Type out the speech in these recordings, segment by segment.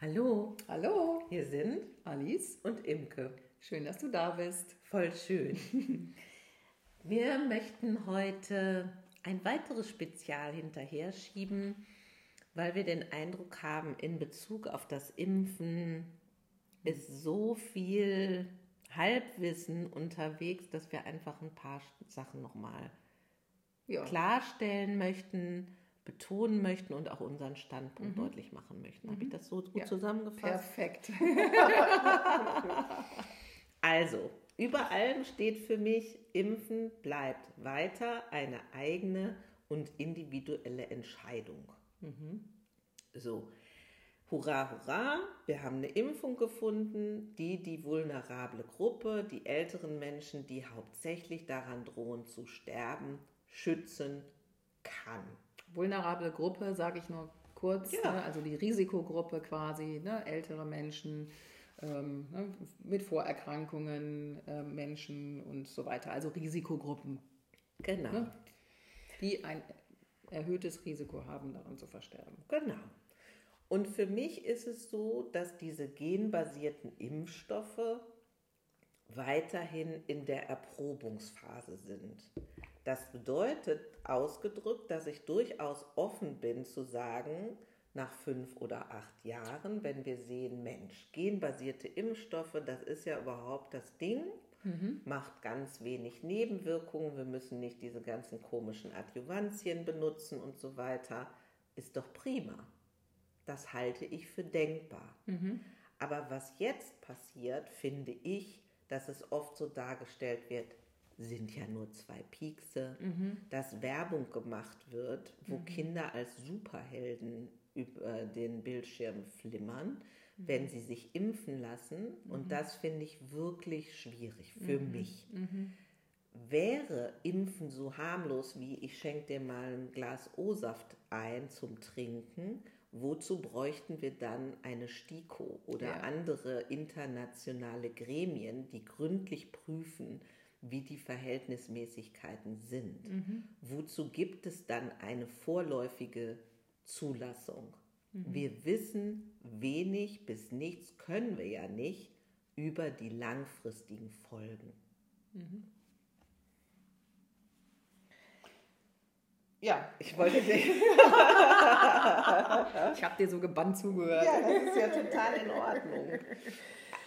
Hallo, Hallo, hier sind Alice. und Imke. Schön, dass du da bist. Voll schön. Wir möchten heute ein weiteres Spezial hinterher schieben, weil wir den Eindruck haben, in Bezug auf das Impfen ist so viel Halbwissen unterwegs, dass wir einfach ein paar Sachen nochmal Ja, klarstellen möchten, betonen möchten und auch unseren Standpunkt deutlich machen möchten. Habe ich das so gut Ja. zusammengefasst? perfekt. Also, über allem steht für mich, Impfen bleibt weiter eine eigene und individuelle Entscheidung. So, hurra, hurra, wir haben eine Impfung gefunden, die die vulnerable Gruppe, die älteren Menschen, die hauptsächlich daran drohen zu sterben, schützen kann. Vulnerable Gruppe, sage ich nur kurz, Ja. ne? also die Risikogruppe quasi, ne? ältere Menschen ähm, ne? mit Vorerkrankungen, äh, Menschen und so weiter. Also Risikogruppen, Genau. ne? die ein erhöhtes Risiko haben, daran zu versterben. Genau. Und für mich ist es so, dass diese genbasierten Impfstoffe weiterhin in der Erprobungsphase sind. Das bedeutet ausgedrückt, dass ich durchaus offen bin zu sagen, nach fünf oder acht Jahren, wenn wir sehen, Mensch, genbasierte Impfstoffe, das ist ja überhaupt das Ding, macht ganz wenig Nebenwirkungen, wir müssen nicht diese ganzen komischen Adjuvantien benutzen und so weiter, ist doch prima. Das halte ich für denkbar. Aber was jetzt passiert, finde ich, dass es oft so dargestellt wird, sind ja nur zwei Piekse, dass Werbung gemacht wird, wo Kinder als Superhelden über den Bildschirm flimmern, wenn sie sich impfen lassen. Und das finde ich wirklich schwierig für mich. Wäre Impfen so harmlos wie ich schenke dir mal ein Glas O-Saft ein zum Trinken, wozu bräuchten wir dann eine STIKO oder Ja. andere internationale Gremien, die gründlich prüfen, wie die Verhältnismäßigkeiten sind? Wozu gibt es dann eine vorläufige Zulassung? Wir wissen wenig bis nichts, können wir ja nicht, über die langfristigen Folgen. Ja, Ich wollte dich. ich habe dir so gebannt zugehört. Ja, das ist ja total in Ordnung.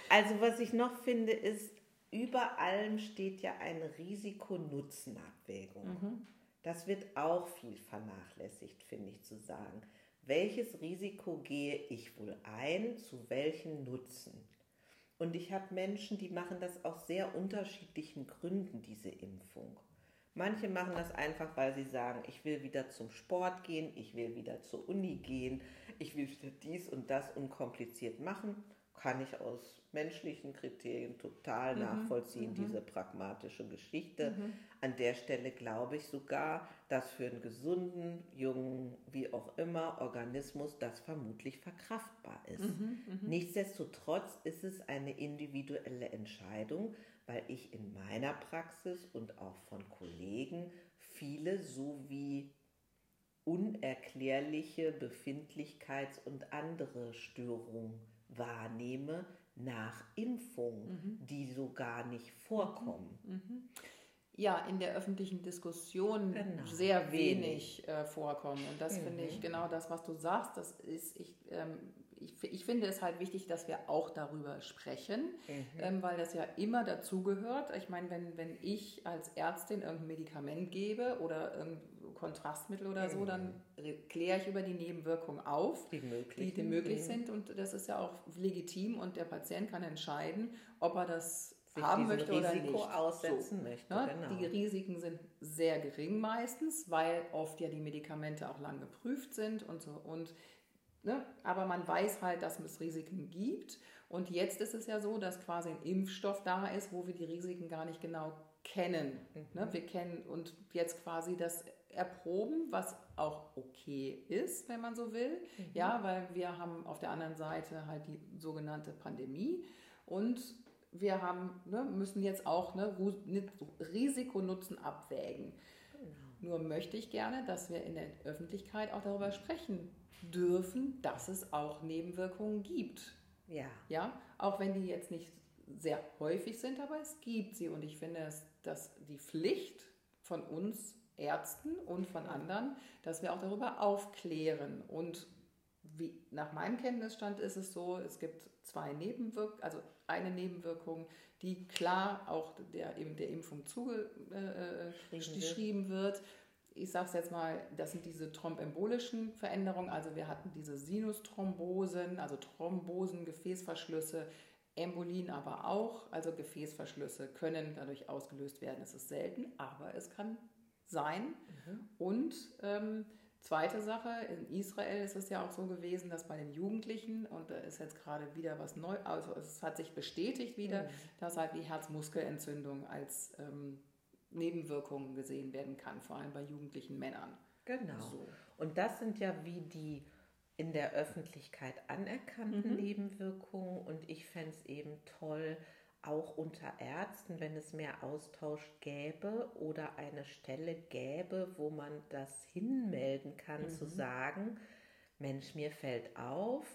Also was ich noch finde, ist, über allem steht ja eine Risiko-Nutzen-Abwägung. Das wird auch viel vernachlässigt, finde ich, zu sagen. Welches Risiko gehe ich wohl ein, zu welchen Nutzen? Und ich habe Menschen, die machen das aus sehr unterschiedlichen Gründen, diese Impfung. Manche machen das einfach, weil sie sagen, ich will wieder zum Sport gehen, ich will wieder zur Uni gehen, ich will wieder dies und das unkompliziert machen. Kann ich aus menschlichen Kriterien total nachvollziehen, diese pragmatische Geschichte. An der Stelle glaube ich sogar, dass für einen gesunden, jungen, wie auch immer, Organismus das vermutlich verkraftbar ist. Nichtsdestotrotz ist es eine individuelle Entscheidung, weil ich in meiner Praxis und auch von Kollegen viele so wie unerklärliche Befindlichkeits- und andere Störungen wahrnehme nach Impfung, die so gar nicht vorkommen. ja in der öffentlichen Diskussion Genau. sehr Wenig. wenig äh, vorkommen. Und das finde ich genau das, was du sagst. Das ist, ich, ähm, ich, ich finde es halt wichtig, dass wir auch darüber sprechen, ähm, weil das ja immer dazugehört. Ich meine, wenn, wenn ich als Ärztin irgendein Medikament gebe oder irgendein Kontrastmittel oder so, dann re- kläre ich über die Nebenwirkungen auf Die die, möglich sind. Und das ist ja auch legitim und der Patient kann entscheiden, ob er das haben möchte oder Risiko nicht. aussetzen möchte, ne? genau. Die Risiken sind sehr gering meistens, weil oft ja die Medikamente auch lang geprüft sind und so. Und, ne? Aber man weiß halt, dass es Risiken gibt. Und jetzt ist es ja so, dass quasi ein Impfstoff da ist, wo wir die Risiken gar nicht genau kennen. Ne? Wir kennen und jetzt quasi das erproben, was auch okay ist, wenn man so will. Ja, weil wir haben auf der anderen Seite halt die sogenannte Pandemie und wir haben, ne, müssen jetzt auch ne, Risiko-Nutzen abwägen. Nur möchte ich gerne, dass wir in der Öffentlichkeit auch darüber sprechen dürfen, dass es auch Nebenwirkungen gibt. Ja. Ja, auch wenn die jetzt nicht sehr häufig sind, aber es gibt sie. Und ich finde, dass, dass die Pflicht von uns Ärzten und von anderen, dass wir auch darüber aufklären. Und wie, nach meinem Kenntnisstand ist es so, es gibt zwei Nebenwirkungen, also eine Nebenwirkung, die klar auch der, der Impfung zugeschrieben äh, wird. Ich sage es jetzt mal, das sind diese thrombembolischen Veränderungen. Also wir hatten diese Sinusthrombosen, also Thrombosen, Gefäßverschlüsse, Embolien aber auch, also Gefäßverschlüsse können dadurch ausgelöst werden. Es ist selten, aber es kann sein. Mhm. Und ähm, zweite Sache, in Israel ist es ja auch so gewesen, dass bei den Jugendlichen, und da ist jetzt gerade wieder was neu, also es hat sich bestätigt wieder, mhm. dass halt die Herzmuskelentzündung als ähm, Nebenwirkung gesehen werden kann, vor allem bei jugendlichen Männern. Genau. So. Und das sind ja wie die in der Öffentlichkeit anerkannten mhm. Nebenwirkungen. Und ich fände es eben toll, auch unter Ärzten, wenn es mehr Austausch gäbe oder eine Stelle gäbe, wo man das hinmelden kann, mhm. zu sagen, Mensch, mir fällt auf,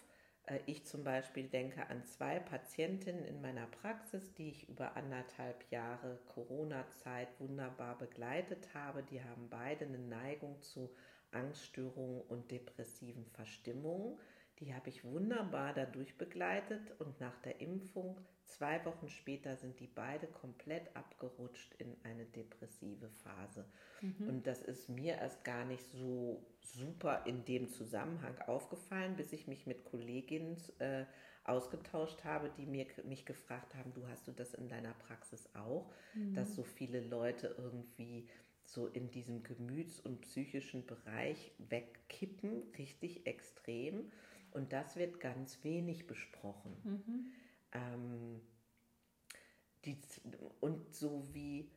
äh, ich zum Beispiel denke an zwei Patientinnen in meiner Praxis, die ich über anderthalb Jahre Corona-Zeit wunderbar begleitet habe. Die haben beide eine Neigung zu Angststörungen und depressiven Verstimmungen. Die habe ich wunderbar dadurch begleitet und nach der Impfung, zwei Wochen später, sind die beide komplett abgerutscht in eine depressive Phase. Mhm. Und das ist mir erst gar nicht so super in dem Zusammenhang aufgefallen, bis ich mich mit Kolleginnen äh, ausgetauscht habe, die mir, mich gefragt haben, du hast du das in deiner Praxis auch, mhm. dass so viele Leute irgendwie so in diesem gemüts- und psychischen Bereich wegkippen, richtig extrem. Und das wird ganz wenig besprochen. Mhm. Ähm, die, und so wie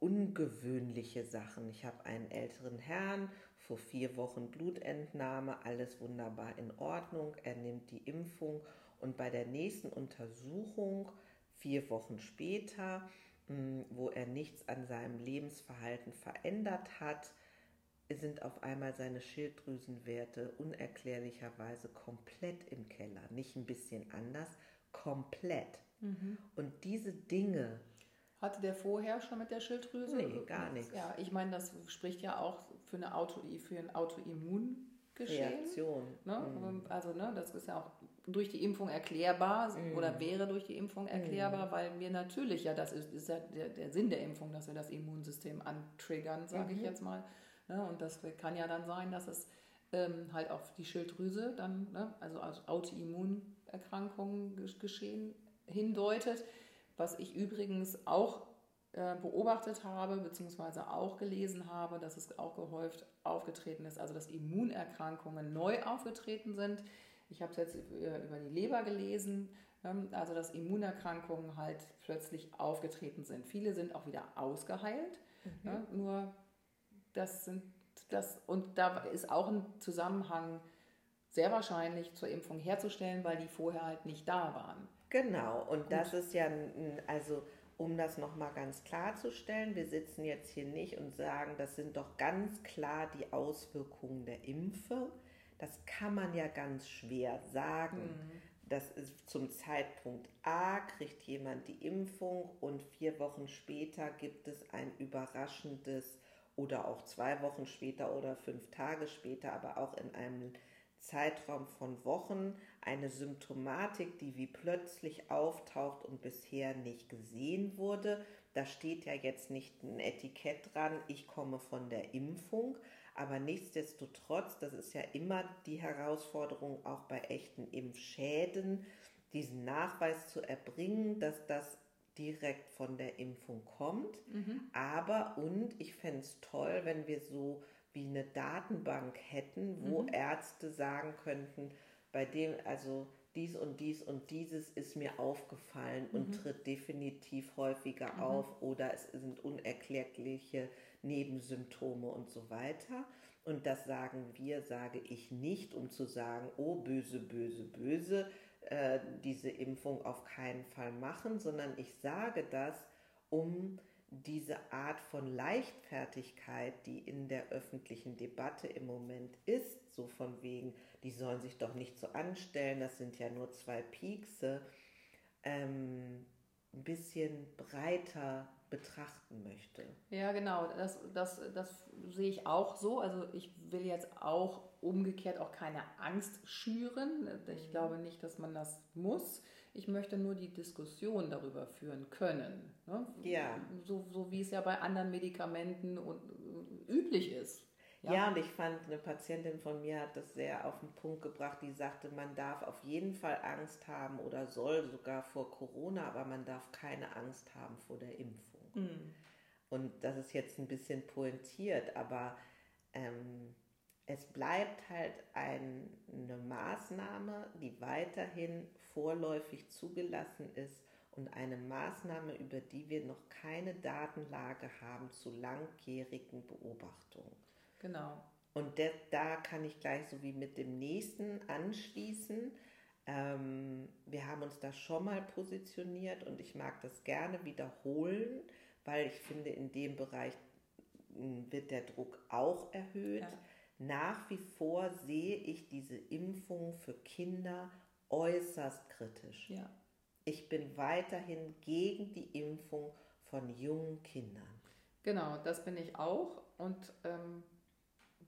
ungewöhnliche Sachen. Ich habe einen älteren Herrn, vor vier Wochen Blutentnahme, alles wunderbar in Ordnung. Er nimmt die Impfung und bei der nächsten Untersuchung, vier Wochen später, wo er nichts an seinem Lebensverhalten verändert hat, sind auf einmal seine Schilddrüsenwerte unerklärlicherweise komplett im Keller. Nicht ein bisschen anders, komplett. Mhm. Und diese Dinge. Hatte der vorher schon mit der Schilddrüse? Nee, gar nichts. Ja, ich meine, das spricht ja auch für, eine Auto, für ein Autoimmungeschehen. Reaktion. Ne? Mhm. Also, ne, das ist ja auch durch die Impfung erklärbar mm. oder wäre durch die Impfung erklärbar, mm. weil wir natürlich ja, das ist, ist ja der, der, Sinn der Impfung, dass wir das Immunsystem antriggern, sage mhm. ich jetzt mal. Ne? Und das kann ja dann sein, dass es ähm, halt auf die Schilddrüse dann, ne? also als Autoimmunerkrankungen geschehen hindeutet. Was ich übrigens auch äh, beobachtet habe, beziehungsweise auch gelesen habe, dass es auch gehäuft aufgetreten ist, also dass Immunerkrankungen neu aufgetreten sind ich habe es jetzt über die Leber gelesen, ähm, also dass Immunerkrankungen halt plötzlich aufgetreten sind. Viele sind auch wieder ausgeheilt, mhm. ja, nur das sind das und da ist auch ein Zusammenhang sehr wahrscheinlich zur Impfung herzustellen, weil die vorher halt nicht da waren. Genau, und Gut. das ist ja, also um das nochmal ganz klarzustellen, wir sitzen jetzt hier nicht und sagen, das sind doch ganz klar die Auswirkungen der Impfe, das kann man ja ganz schwer sagen. Mhm. Das ist zum Zeitpunkt A, kriegt jemand die Impfung und vier Wochen später gibt es ein überraschendes oder auch zwei Wochen später oder fünf Tage später, aber auch in einem Zeitraum von Wochen eine Symptomatik, die wie plötzlich auftaucht und bisher nicht gesehen wurde. Da steht ja jetzt nicht ein Etikett dran, ich komme von der Impfung, aber nichtsdestotrotz, das ist ja immer die Herausforderung auch bei echten Impfschäden, diesen Nachweis zu erbringen, dass das direkt von der Impfung kommt. Mhm. Aber und ich fände es toll, wenn wir so wie eine Datenbank hätten, wo mhm. Ärzte sagen könnten, bei dem, also dies und dies und dieses ist mir aufgefallen mhm. und tritt definitiv häufiger mhm. auf oder es sind unerklärliche Nebensymptome und so weiter. Und das sagen wir, sage ich nicht, um zu sagen, oh böse, böse, böse, äh, diese Impfung auf keinen Fall machen, sondern ich sage das, um diese Art von Leichtfertigkeit, die in der öffentlichen Debatte im Moment ist, so von wegen, die sollen sich doch nicht so anstellen, das sind ja nur zwei Piekse, ähm, ein bisschen breiter betrachten möchte. Ja, genau, das, das, das sehe ich auch so. Also ich will jetzt auch umgekehrt auch keine Angst schüren. Ich mhm. glaube nicht, dass man das muss. Ich möchte nur die Diskussion darüber führen können. Ne? Ja. So, so wie es ja bei anderen Medikamenten und, äh, üblich ist. Ja. ja, und ich fand, eine Patientin von mir hat das sehr auf den Punkt gebracht, die sagte, man darf auf jeden Fall Angst haben oder soll sogar vor Corona, aber man darf keine Angst haben vor der Impfung. Mhm. Und das ist jetzt ein bisschen pointiert, aber ähm, es bleibt halt ein, eine Maßnahme, die weiterhin vorläufig zugelassen ist und eine Maßnahme, über die wir noch keine Datenlage haben zu langjährigen Beobachtungen. Genau. Und de, da kann ich gleich so wie mit dem nächsten anschließen. Ähm, wir haben uns da schon mal positioniert und ich mag das gerne wiederholen, weil ich finde, in dem Bereich hm, wird der Druck auch erhöht. Ja. Nach wie vor sehe ich diese Impfung für Kinder äußerst kritisch. Ja. Ich bin weiterhin gegen die Impfung von jungen Kindern. Genau, das bin ich auch. Und ähm,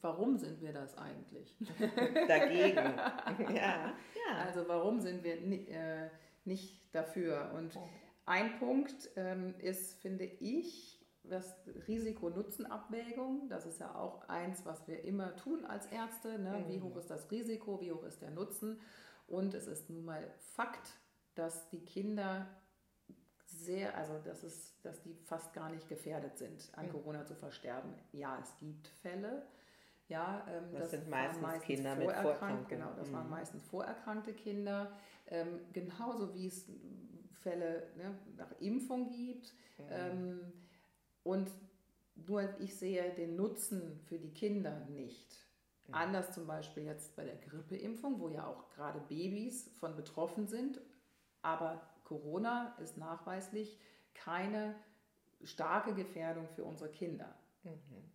warum sind wir das eigentlich? Dagegen. ja. ja. Also warum sind wir äh, nicht dafür? Und ein Punkt ähm, ist, finde ich, das Risiko-Nutzen-Abwägung, das ist ja auch eins, was wir immer tun als Ärzte. Ne? Mhm. Wie hoch ist das Risiko, wie hoch ist der Nutzen? Und es ist nun mal Fakt, dass die Kinder sehr, also dass, es, dass die fast gar nicht gefährdet sind, an mhm. Corona zu versterben. Ja, es gibt Fälle. Ja, ähm, das, das, sind meistens, meistens Kinder mit Vorerkrankungen. Genau, das mhm. waren meistens vorerkrankte Kinder. Ähm, genauso wie es Fälle ne, nach Impfung gibt. Mhm. Ähm, und nur ich sehe den Nutzen für die Kinder nicht. Mhm. Anders zum Beispiel jetzt bei der Grippeimpfung, wo ja auch gerade Babys von betroffen sind. Aber Corona ist nachweislich keine starke Gefährdung für unsere Kinder. Mhm.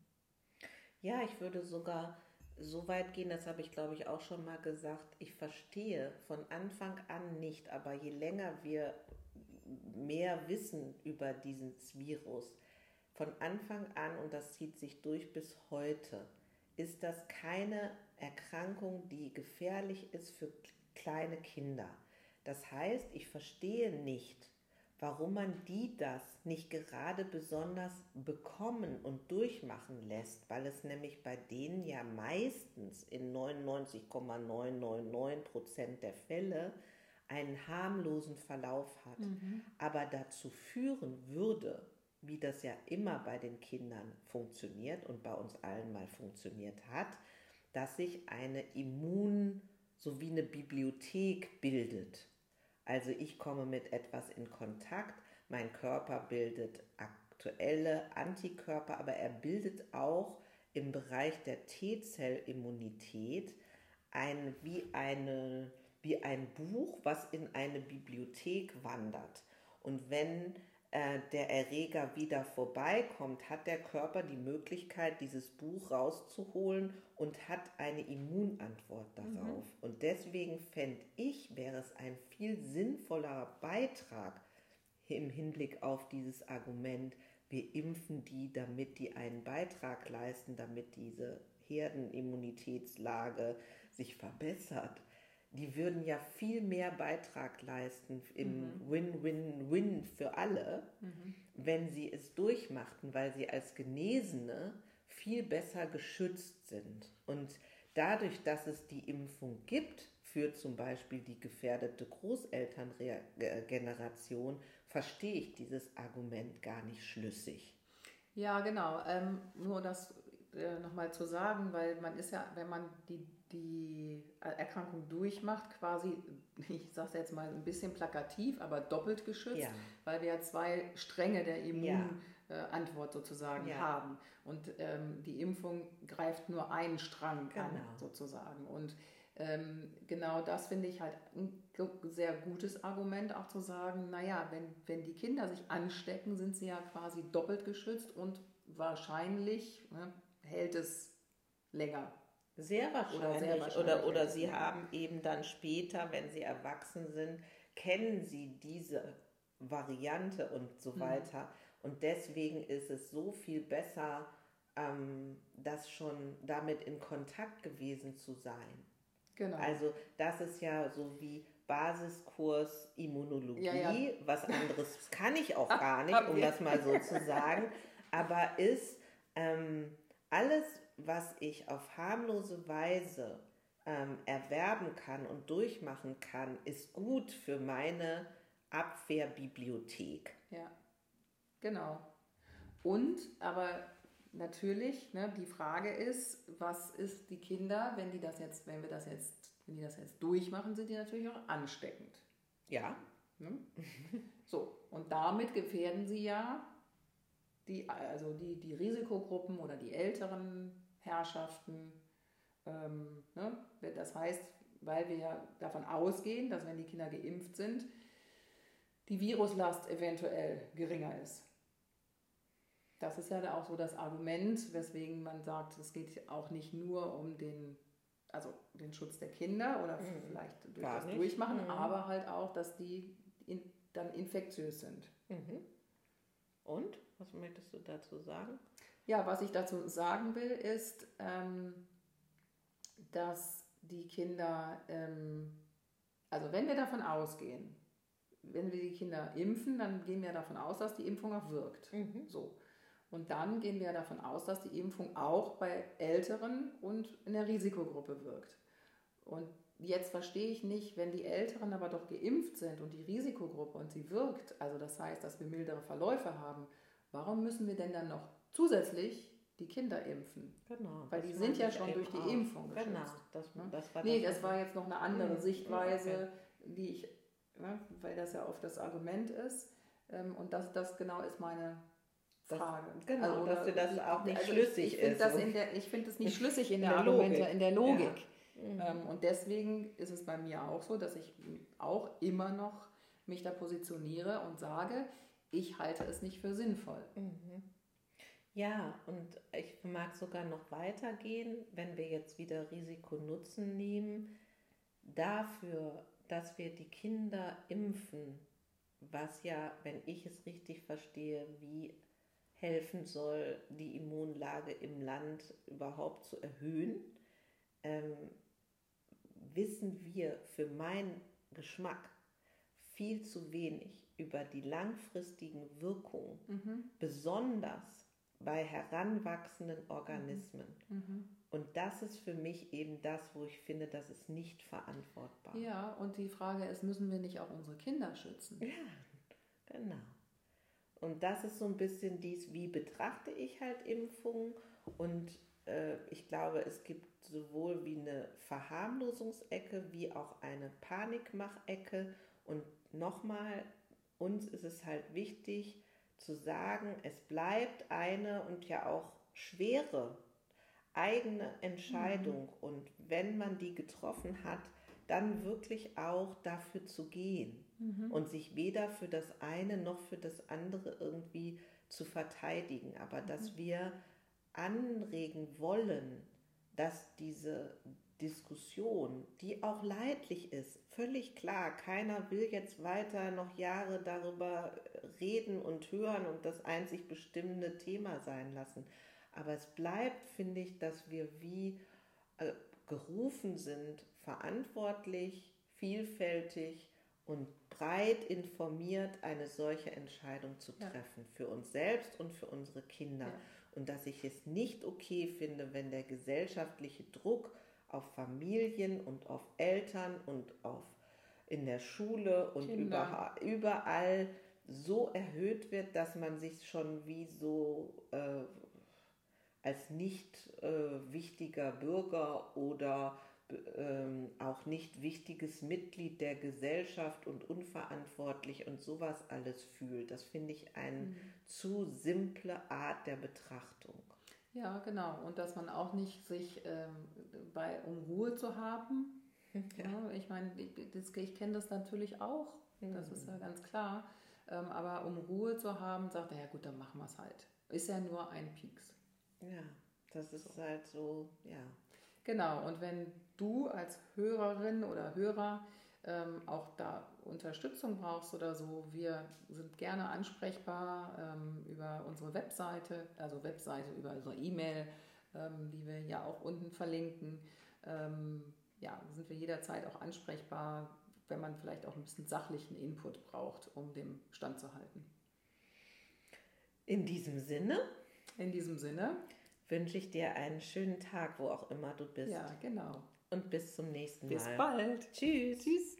Ja, ich würde sogar so weit gehen, das habe ich glaube ich auch schon mal gesagt, ich verstehe von Anfang an nicht, aber je länger wir mehr wissen über dieses Virus, von Anfang an, und das zieht sich durch bis heute, ist das keine Erkrankung, die gefährlich ist für kleine Kinder. Das heißt, ich verstehe nicht, warum man die das nicht gerade besonders bekommen und durchmachen lässt, weil es nämlich bei denen ja meistens in 99,999 Prozent der Fälle einen harmlosen Verlauf hat, mhm. aber dazu führen würde, wie das ja immer bei den Kindern funktioniert und bei uns allen mal funktioniert hat, dass sich eine Immun, so wie eine Bibliothek bildet. Also ich komme mit etwas in Kontakt, mein Körper bildet aktuelle Antikörper, aber er bildet auch im Bereich der T-Zellimmunität ein, wie, eine, wie ein Buch, was in eine Bibliothek wandert. Und wenn äh, der Erreger wieder vorbeikommt, hat der Körper die Möglichkeit, dieses Buch rauszuholen und hat eine Immunantwort darauf. Mhm. Und deswegen fände ich, wäre es ein viel sinnvollerer Beitrag im Hinblick auf dieses Argument, wir impfen die, damit die einen Beitrag leisten, damit diese Herdenimmunitätslage sich verbessert die würden ja viel mehr Beitrag leisten im Win-Win-Win mhm. für alle, mhm. wenn sie es durchmachten, weil sie als Genesene viel besser geschützt sind. Und dadurch, dass es die Impfung gibt für zum Beispiel die gefährdete Großelterngeneration, verstehe ich dieses Argument gar nicht schlüssig. Ja, genau. Ähm, nur das äh, nochmal zu sagen, weil man ist ja, wenn man die die Erkrankung durchmacht, quasi, ich sage es jetzt mal ein bisschen plakativ, aber doppelt geschützt, ja. weil wir ja zwei Stränge der Immunantwort ja. sozusagen ja. haben. Und ähm, die Impfung greift nur einen Strang genau. an, sozusagen. Und ähm, genau das finde ich halt ein sehr gutes Argument, auch zu sagen, naja, wenn, wenn die Kinder sich anstecken, sind sie ja quasi doppelt geschützt und wahrscheinlich ne, hält es länger. Sehr wahrscheinlich. Oder, sehr oder, oder sie haben eben dann später, wenn sie erwachsen sind, kennen sie diese Variante und so mhm. weiter. Und deswegen ist es so viel besser, ähm, das schon damit in Kontakt gewesen zu sein. Genau. Also das ist ja so wie Basiskurs Immunologie. Ja, ja. Was anderes kann ich auch gar nicht, um das mal so zu sagen. Aber ist ähm, alles, was ich auf harmlose Weise ähm, erwerben kann und durchmachen kann, ist gut für meine Abwehrbibliothek. Ja, genau. Und, aber natürlich, ne, die Frage ist, was ist die Kinder, wenn die das jetzt, wenn wir das jetzt, wenn die das jetzt durchmachen, sind die natürlich auch ansteckend. Ja. Ne? So, und damit gefährden sie ja die, also die, die Risikogruppen oder die älteren Herrschaften. Ähm, ne? Das heißt, weil wir ja davon ausgehen, dass wenn die Kinder geimpft sind, die Viruslast eventuell geringer ist. Das ist ja auch so das Argument, weswegen man sagt, es geht auch nicht nur um den, also den Schutz der Kinder oder mhm. vielleicht durch Gar das nicht. Durchmachen, mhm. aber halt auch, dass die in, dann infektiös sind. Mhm. Und? Was möchtest du dazu sagen? Ja, was ich dazu sagen will, ist, ähm, dass die Kinder, ähm, also wenn wir davon ausgehen, wenn wir die Kinder impfen, dann gehen wir davon aus, dass die Impfung auch wirkt. Mhm. So. Und dann gehen wir davon aus, dass die Impfung auch bei Älteren und in der Risikogruppe wirkt. Und jetzt verstehe ich nicht, wenn die Älteren aber doch geimpft sind und die Risikogruppe und sie wirkt, also das heißt, dass wir mildere Verläufe haben, warum müssen wir denn dann noch zusätzlich die Kinder impfen? Genau. Weil die sind ja schon durch die auch. Impfung geschützt. Genau, das, ne? das war Nee, das, das war jetzt noch eine andere mhm. Sichtweise, okay. die ich, ne, weil das ja oft das Argument ist. Ähm, und das, das genau ist meine Frage. Das, genau, also, dass das die, auch nicht also schlüssig ich, ich ist. Das in der, ich finde das nicht schlüssig in der, der Argumente, in der Logik. Ja. Mhm. Ähm, und deswegen ist es bei mir auch so, dass ich auch immer noch mich da positioniere und sage, ich halte es nicht für sinnvoll. Mhm. Ja, und ich mag sogar noch weitergehen, wenn wir jetzt wieder Risiko-Nutzen nehmen, dafür, dass wir die Kinder impfen, was ja, wenn ich es richtig verstehe, wie helfen soll, die Immunlage im Land überhaupt zu erhöhen, ähm, wissen wir für meinen Geschmack viel zu wenig über die langfristigen Wirkungen, mhm. besonders bei heranwachsenden Organismen. Mhm. Und das ist für mich eben das, wo ich finde, das ist nicht verantwortbar. Ja, und die Frage ist, müssen wir nicht auch unsere Kinder schützen? Ja, genau. Und das ist so ein bisschen dies, wie betrachte ich halt Impfungen. Und ich glaube, es gibt sowohl wie eine Verharmlosungsecke wie auch eine Panikmachecke. Und nochmal, uns ist es halt wichtig zu sagen, es bleibt eine und ja auch schwere eigene Entscheidung. Mhm. Und wenn man die getroffen hat, dann wirklich auch dafür zu gehen mhm. und sich weder für das eine noch für das andere irgendwie zu verteidigen, aber mhm. dass wir anregen wollen, dass diese Diskussion, die auch leidlich ist, völlig klar, keiner will jetzt weiter noch Jahre darüber reden und hören und das einzig bestimmende Thema sein lassen. Aber es bleibt, finde ich, dass wir wie äh, gerufen sind, verantwortlich, vielfältig und breit informiert eine solche Entscheidung zu treffen, ja. für uns selbst und für unsere Kinder. Ja. Und dass ich es nicht okay finde, wenn der gesellschaftliche Druck auf Familien und auf Eltern und auf in der Schule und über, überall so erhöht wird, dass man sich schon wie so äh, als nicht äh, wichtiger Bürger oder ähm, auch nicht wichtiges Mitglied der Gesellschaft und unverantwortlich und sowas alles fühlt. Das finde ich eine mhm. zu simple Art der Betrachtung. Ja, genau. Und dass man auch nicht sich, ähm, bei, um Ruhe zu haben, Ja. ich meine, ich, ich kenne das natürlich auch, das ist ja mhm. ganz klar. Ähm, aber um Ruhe zu haben, sagt er, ja gut, dann machen wir es halt. Ist ja nur ein Pieks. Ja, das ist so. halt so, ja. Genau, und wenn du als Hörerin oder Hörer ähm, auch da Unterstützung brauchst oder so, wir sind gerne ansprechbar ähm, über unsere Webseite, also Webseite über unsere E-Mail, ähm, die wir ja auch unten verlinken. Ähm, ja, sind wir jederzeit auch ansprechbar, wenn man vielleicht auch ein bisschen sachlichen Input braucht, um dem Stand zu halten. In diesem Sinne. In diesem Sinne. Wünsche ich dir einen schönen Tag, wo auch immer du bist. Ja, genau. Und bis zum nächsten Mal. Bis bald. Tschüss. Tschüss.